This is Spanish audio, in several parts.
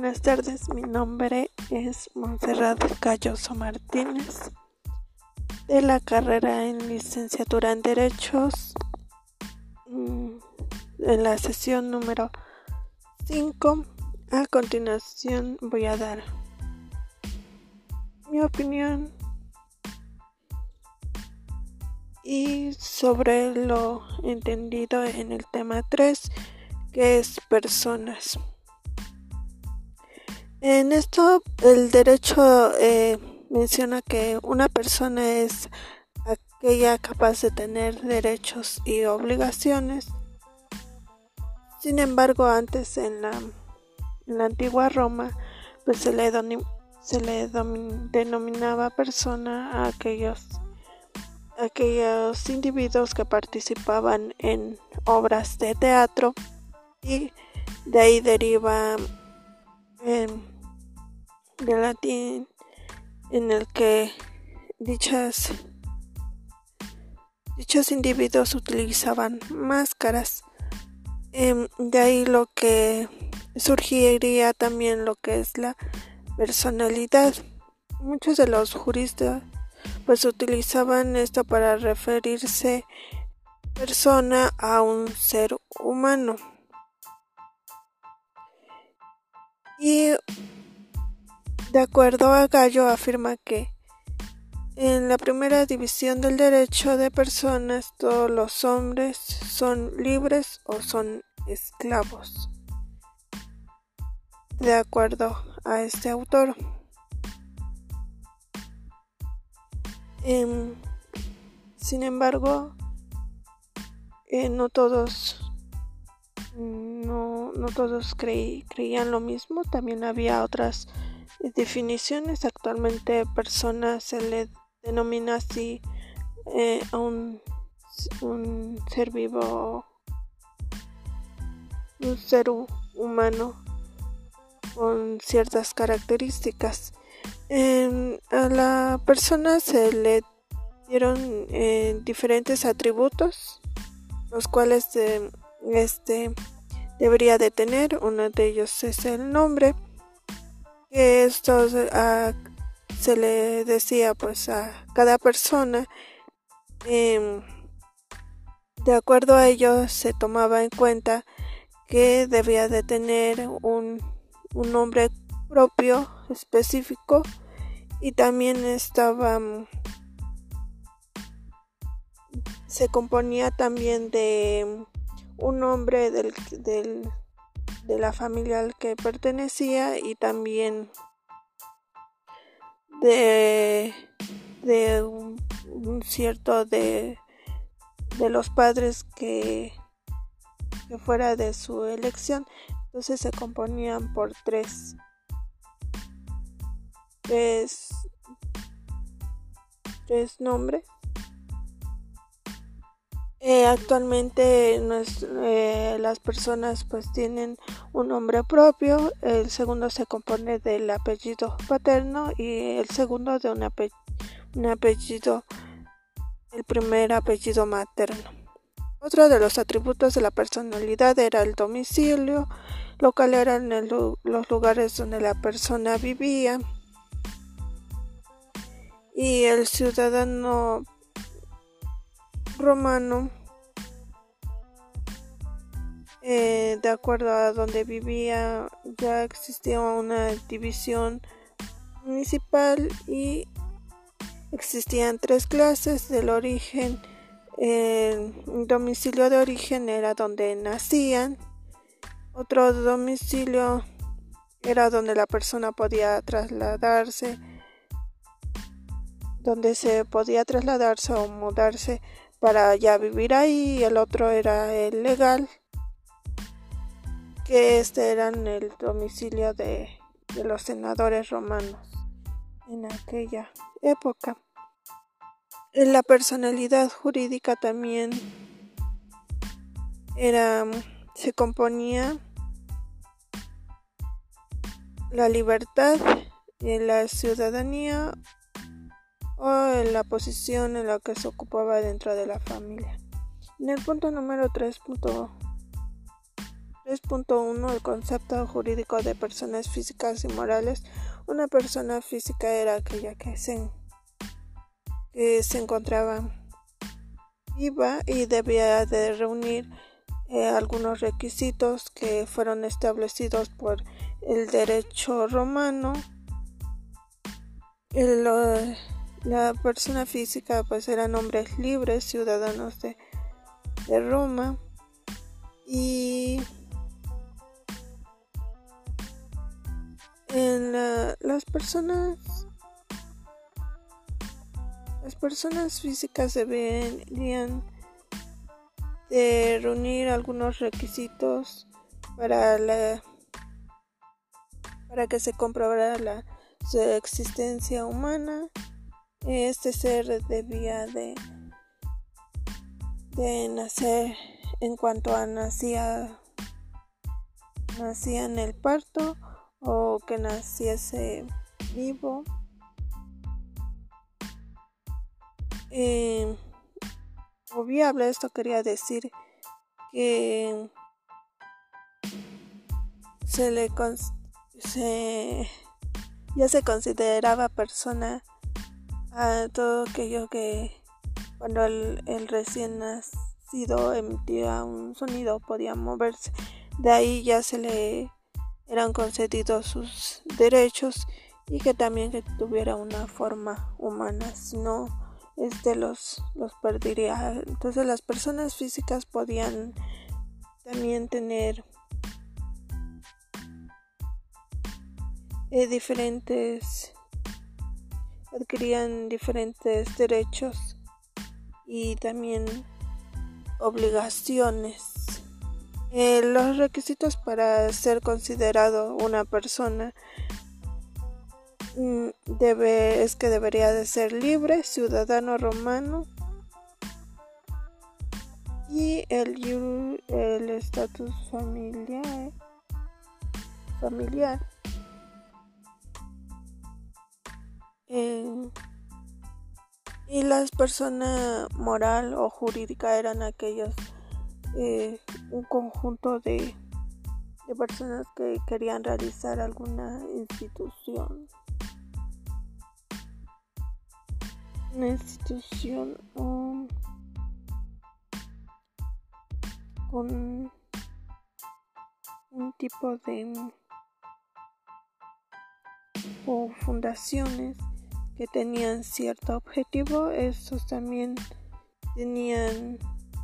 Buenas tardes, mi nombre es Monserrat Calloso Martínez de la carrera en licenciatura en Derechos mm, en la sesión número 5. A continuación voy a dar mi opinión y sobre lo entendido en el tema 3 que es personas. En esto el derecho eh, menciona que una persona es aquella capaz de tener derechos y obligaciones. Sin embargo, antes en la, antigua Roma, pues se le, se le denominaba persona a aquellos, aquellos individuos que participaban en obras de teatro y de ahí deriva em, de latín en el que dichas dichos individuos utilizaban máscaras. Em, de ahí lo que surgiría también lo que es la personalidad. Muchos de los juristas pues utilizaban esto para referirse persona a un ser humano. Y de acuerdo a Gallo, afirma que en la primera división del derecho de personas todos los hombres son libres o son esclavos. De acuerdo a este autor. Em, sin embargo, eh, no todos no, no todos creían lo mismo, también había otras definiciones. Actualmente persona se le denomina así eh, a un, un ser vivo, un ser humano con ciertas características. a la persona se le dieron eh, diferentes atributos, los cuales este debería de tener. Uno de ellos es el nombre que esto se le decía pues a cada persona em, de acuerdo a ello se tomaba en cuenta que debía de tener un, un nombre propio específico y también estaba mm, se componía también de un nombre del, del de la familia al que pertenecía y también de, de un, cierto de, de los padres que, que fuera de su elección. Entonces se componían por tres. Tres, tres nombres eh, actualmente eh, las personas pues tienen un nombre propio, el segundo se compone del apellido paterno y el segundo de un, apellido, el primer apellido materno. Otro de los atributos de la personalidad era el domicilio, local eran los lugares donde la persona vivía y el ciudadano romano, eh, de acuerdo a donde vivía, ya existía una división municipal y existían tres clases del origen. El domicilio de origen era donde nacían. Otro domicilio era donde la persona podía trasladarse, donde se podía trasladarse o mudarse para ya vivir ahí el otro era el legal que este era el domicilio de, de los senadores romanos en aquella época. En la personalidad jurídica también era se componía la libertad y la ciudadanía o en la posición en la que se ocupaba dentro de la familia. En el punto número 3.3 3.1 El concepto jurídico de personas físicas y morales. Una persona física era aquella que se, que se encontraba viva y debía de reunir eh, algunos requisitos que fueron establecidos por el derecho romano. La persona física pues eran hombres libres, ciudadanos de, de Roma y en las personas las personas físicas deberían de reunir algunos requisitos para la para que se comprobara la su existencia humana este ser debía de de nacer en cuanto a nacía nacía en el parto o que naciese vivo. Eh, o viable esto quería decir que se le se, ya se consideraba persona a todo aquello que cuando el, el recién nacido emitía un sonido podía moverse. De ahí ya se le eran concedidos sus derechos y que también que tuviera una forma humana. Si no este los los perdería. Entonces las personas físicas podían también tener eh, diferentes adquirían diferentes derechos y también obligaciones. Eh, los requisitos para ser considerado una persona mm, debe, es que debería de ser libre, ciudadano romano y el el estatus familiar familiar y las personas moral o jurídica eran aquellos eh, un conjunto de, de personas que querían realizar alguna institución. Una institución um, con un tipo de o fundaciones que tenían cierto objetivo, estos también tenían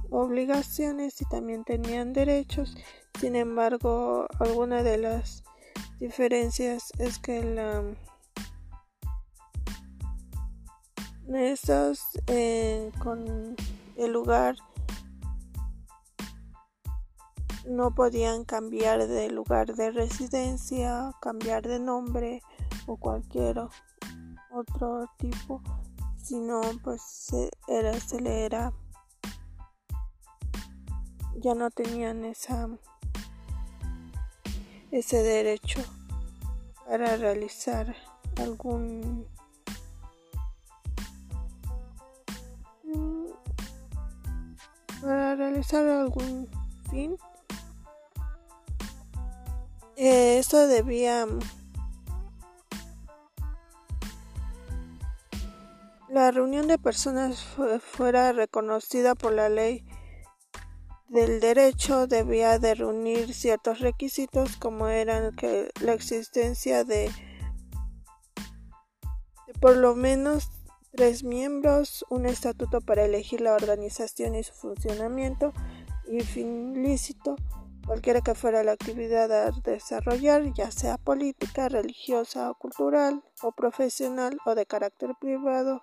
obligaciones y también tenían derechos. Sin embargo, alguna de las diferencias es que la eh, con el lugar no podían cambiar de lugar de residencia, cambiar de nombre o cualquier otro tipo, sino pues era, se le era ya no tenían esa ese derecho para realizar algún para realizar algún fin. Eh, esto debía la reunión de personas fuera reconocida por la ley del derecho debía de reunir ciertos requisitos como eran que la existencia de, por lo menos tres miembros, un estatuto para elegir la organización y su funcionamiento y fin lícito, cualquiera que fuera la actividad a desarrollar, ya sea política, religiosa o cultural o profesional o de carácter privado,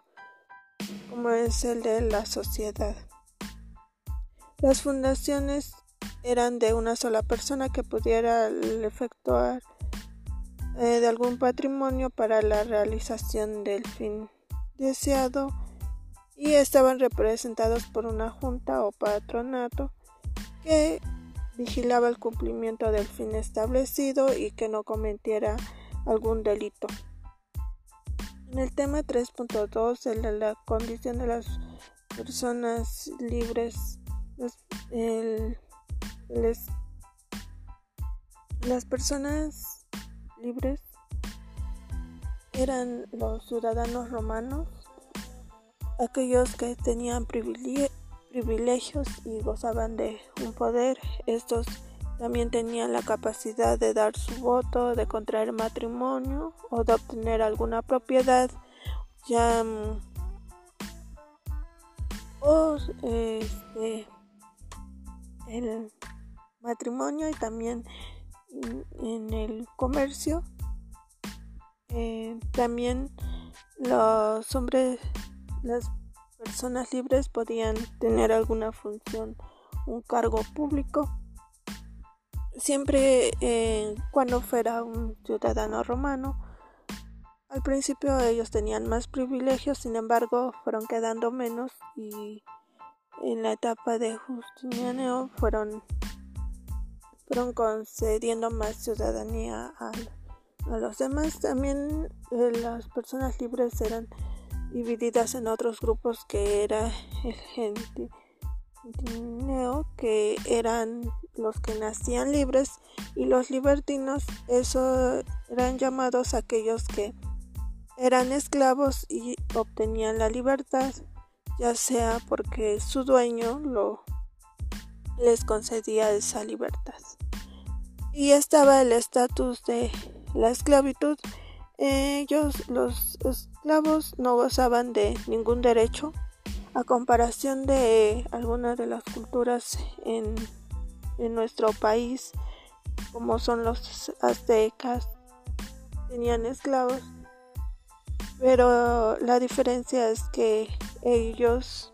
como es el de la sociedad. Las fundaciones eran de una sola persona que pudiera efectuar eh, de algún patrimonio para la realización del fin deseado y estaban representados por una junta o patronato que vigilaba el cumplimiento del fin establecido y que no cometiera algún delito. En el tema 3.2 de la condición de las personas libres el, las personas libres eran los ciudadanos romanos, aquellos que tenían privilegios y gozaban de un poder. Estos también tenían la capacidad de dar su voto, de contraer matrimonio o de obtener alguna propiedad. Ya mm, o este, el matrimonio y también en el comercio eh, también los hombres las personas libres podían tener alguna función un cargo público siempre eh, cuando fuera un ciudadano romano al principio ellos tenían más privilegios sin embargo fueron quedando menos y en la etapa de Justiniano fueron fueron concediendo más ciudadanía a, los demás. También eh, las personas libres eran divididas en otros grupos que era el que eran los que nacían libres, y los libertinos, eran llamados aquellos que eran esclavos y obtenían la libertad, ya sea porque su dueño lo les concedía esa libertad. Y estaba el estatus de la esclavitud. Ellos, los esclavos, no gozaban de ningún derecho, a comparación de algunas de las culturas en, en nuestro país, como son los aztecas, tenían esclavos, pero la diferencia es que ellos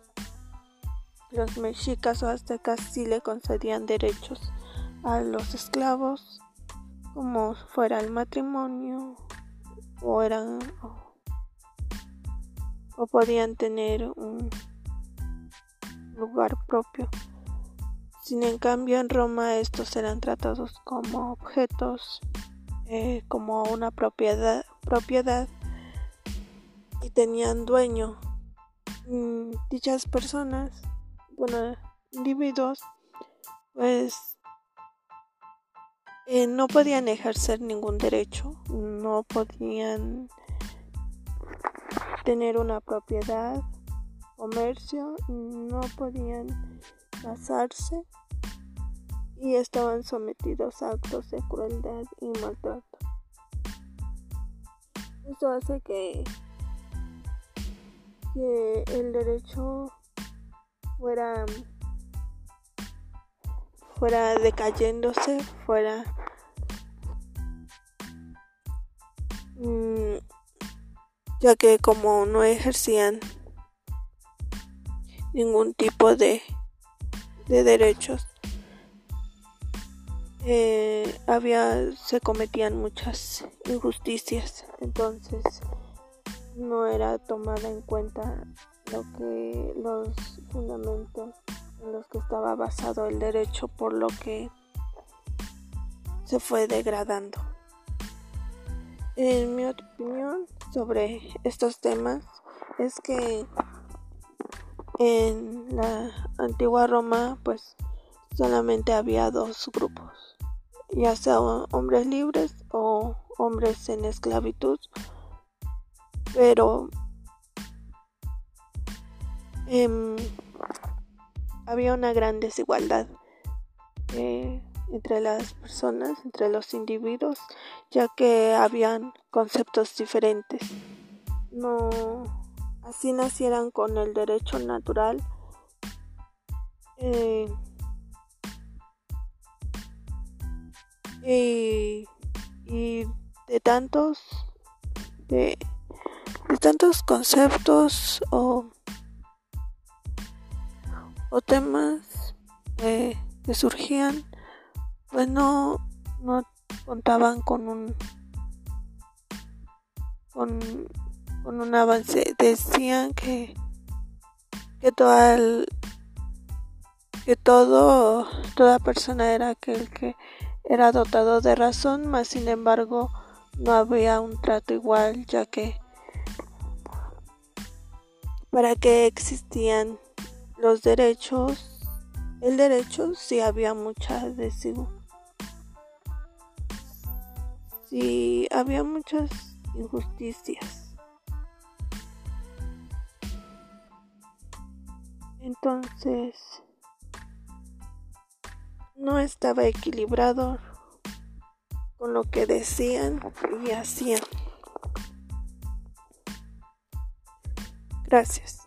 los mexicas o aztecas sí le concedían derechos a los esclavos, como fuera el matrimonio, o eran o, podían tener un lugar propio. Sin en cambio en Roma estos eran tratados como objetos, eh, como una propiedad, y tenían dueño. Mm, dichas personas bueno, individuos, pues eh, no podían ejercer ningún derecho, no podían tener una propiedad, comercio, no podían casarse y estaban sometidos a actos de crueldad y maltrato. Esto hace que, que el derecho fuera fuera decayéndose, fuera mm, ya que como no ejercían ningún tipo de, de derechos eh, había se cometían muchas injusticias entonces no era tomada en cuenta lo que los fundamentos en los que estaba basado el derecho por lo que se fue degradando. En mi opinión sobre estos temas es que en la antigua Roma pues solamente había dos grupos, ya sea hombres libres o hombres en esclavitud, pero Em, había una gran desigualdad eh, entre las personas, entre los individuos, ya que habían conceptos diferentes. No así nacieran con el derecho natural. Eh, y, de tantos de, de tantos conceptos o o temas eh, que surgían pues no, no contaban con un con, con un avance decían que que toda que toda persona era aquel que era dotado de razón mas sin embargo no había un trato igual ya que para que existían los derechos, el derecho sí había mucha si había muchas injusticias. Entonces no estaba equilibrado con lo que decían y hacían. Gracias.